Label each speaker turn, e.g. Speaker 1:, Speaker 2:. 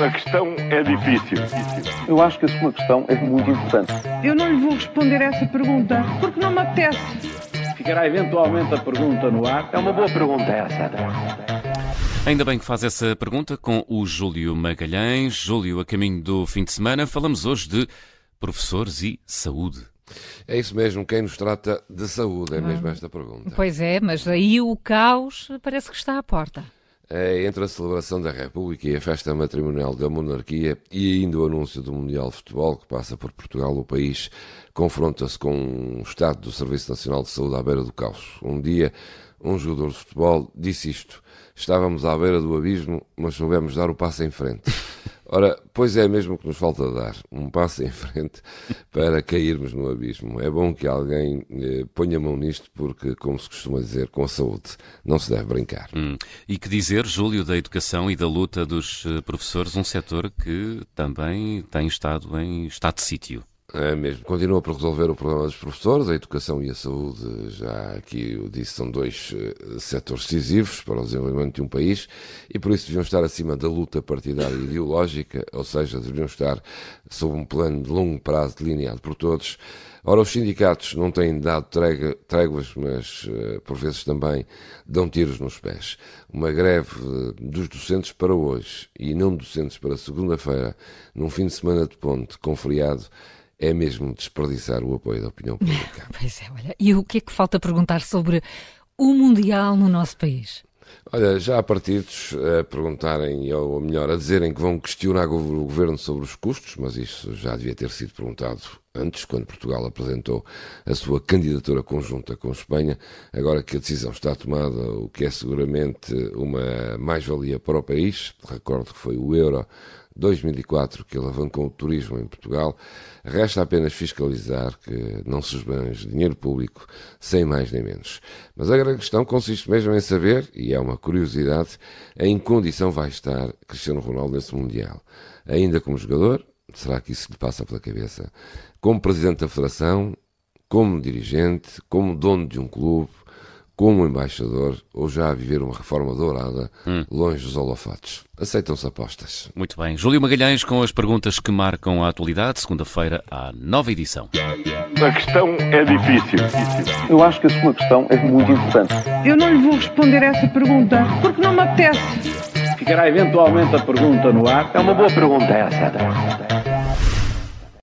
Speaker 1: A questão é difícil.
Speaker 2: Eu acho que a sua questão é muito importante.
Speaker 3: Eu não lhe vou responder essa pergunta porque não me apetece.
Speaker 4: Ficará eventualmente a pergunta no ar.
Speaker 1: É uma boa pergunta essa.
Speaker 5: Ainda bem que faz essa pergunta com o Júlio Magalhães. Júlio, a caminho do fim de semana, falamos hoje de professores e saúde.
Speaker 6: É isso mesmo, quem nos trata de saúde é mesmo esta pergunta.
Speaker 7: Pois é, mas aí o caos parece que está à porta.
Speaker 6: É entre a celebração da República e a festa matrimonial da monarquia e ainda o anúncio do Mundial de Futebol que passa por Portugal, o país confronta-se com um estado do Serviço Nacional de Saúde à beira do caos. Um dia, um jogador de futebol disse isto: Estávamos à beira do abismo, mas soubemos dar o passo em frente. Ora, pois é mesmo que nos falta dar, um passo em frente para cairmos no abismo. É bom que alguém eh, ponha mão nisto, porque, como se costuma dizer, com saúde não se deve brincar.
Speaker 5: Hum. E que dizer, Júlio, da educação e da luta dos eh, professores, um setor que também tem estado em estado de sítio.
Speaker 6: É mesmo. Continua por resolver o problema dos professores, a educação e a saúde, já aqui eu disse, são dois uh, setores decisivos para o desenvolvimento de um país e por isso deviam estar acima da luta partidária e ideológica, ou seja, deveriam estar sob um plano de longo prazo delineado por todos. Ora, os sindicatos não têm dado tréguas, mas uh, por vezes também dão tiros nos pés. Uma greve uh, dos docentes para hoje e não docentes para segunda-feira, num fim de semana de ponte, com feriado, é mesmo desperdiçar o apoio da opinião pública.
Speaker 7: pois é, olha. E o que é que falta perguntar sobre o Mundial no nosso país?
Speaker 6: Olha, já há partidos a perguntarem, ou melhor, a dizerem que vão questionar o governo sobre os custos, mas isso já devia ter sido perguntado antes, quando Portugal apresentou a sua candidatura conjunta com Espanha. Agora que a decisão está tomada, o que é seguramente uma mais-valia para o país, recordo que foi o euro 2004 que alavancou o turismo em Portugal, resta apenas fiscalizar que não se esbanje dinheiro público sem mais nem menos. Mas a grande questão consiste mesmo em saber, e é uma curiosidade, em que condição vai estar Cristiano Ronaldo nesse Mundial. Ainda como jogador, será que isso lhe passa pela cabeça? Como presidente da federação, como dirigente, como dono de um clube, como embaixador ou já a viver uma reforma dourada hum. longe dos holofotes. Aceitam-se apostas.
Speaker 5: Muito bem. Júlio Magalhães com as perguntas que marcam a atualidade. Segunda-feira, à nova edição.
Speaker 1: A questão é difícil.
Speaker 2: Eu acho que a sua questão é muito importante.
Speaker 3: Eu não lhe vou responder essa pergunta porque não me apetece.
Speaker 4: Ficará eventualmente a pergunta no ar.
Speaker 1: É uma boa pergunta essa.